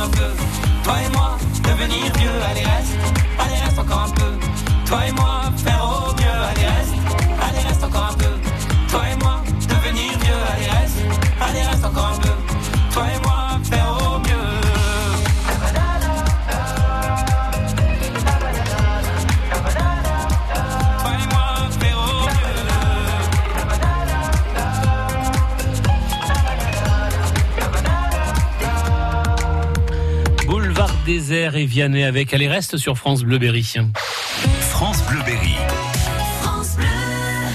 Toi et moi, devenir vieux, allez reste, allez reste encore un peu. Toi et moi, désert et Vianney avec Allez reste sur France Bleu Berry. France Bleuberry.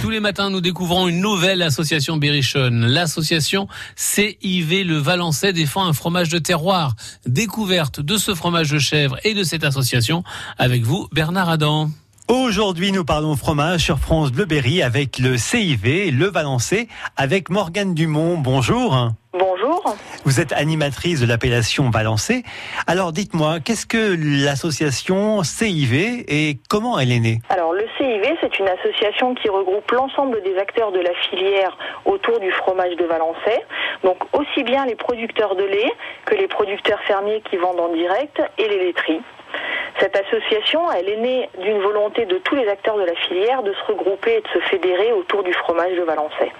Tous les matins, nous découvrons une nouvelle association berrichonne. L'association CIV Le Valençay défend un fromage de terroir. Découverte de ce fromage de chèvre et de cette association avec vous, Bernard Adam. Aujourd'hui, nous parlons fromage sur France Bleu Berry avec le CIV, le Valençay, avec Morgane Dumont. Bonjour. Vous êtes animatrice de l'appellation Valençay. Alors dites-moi, qu'est-ce que l'association CIV et comment elle est née? Alors le CIV, c'est une association qui regroupe l'ensemble des acteurs de la filière autour du fromage de Valençay. Donc aussi bien les producteurs de lait que les producteurs fermiers qui vendent en direct et les laiteries. Cette association, elle est née d'une volonté de tous les acteurs de la filière de se regrouper et de se fédérer autour du fromage de Valençay.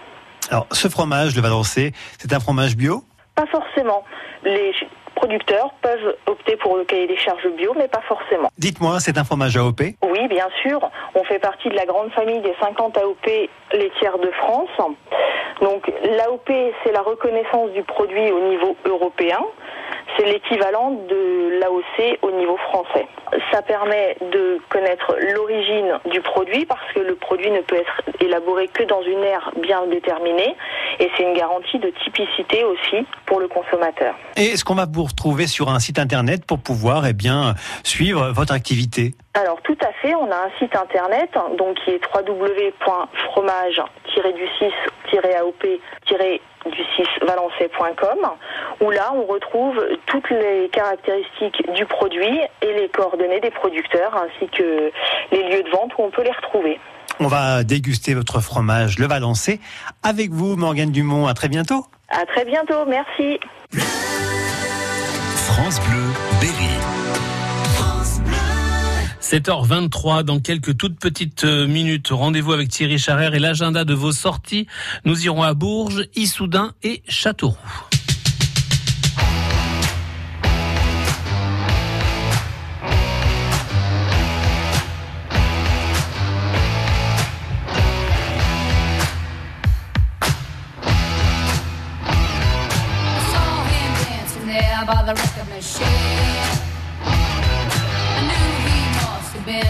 Alors ce fromage, le Valençay, c'est un fromage bio? Pas forcément. Les producteurs peuvent opter pour le cahier des charges bio, mais pas forcément. Dites-moi, c'est un fromage AOP Oui, bien sûr. On fait partie de la grande famille des 50 AOP laitières de France. Donc l'AOP, c'est la reconnaissance du produit au niveau européen. C'est l'équivalent de l'AOC au niveau français. Ça permet de connaître l'origine du produit parce que le produit ne peut être élaboré que dans une aire bien déterminée et c'est une garantie de typicité aussi pour le consommateur. Et est-ce qu'on va vous retrouver sur un site internet pour pouvoir eh bien, suivre votre activité? Alors tout à fait, on a un site internet donc qui est www.fromage-du6-aop-du6valencay.com où là on retrouve toutes les caractéristiques du produit et les coordonnées des producteurs ainsi que les lieux de vente où on peut les retrouver. On va déguster votre fromage, le Valençay, avec vous, Morgane Dumont. À très bientôt. À très bientôt, merci. France Bleu Berry. 7h23, dans quelques toutes petites euh, minutes, rendez-vous avec Thierry Charrère et l'agenda de vos sorties. Nous irons à Bourges, Issoudun et Châteauroux.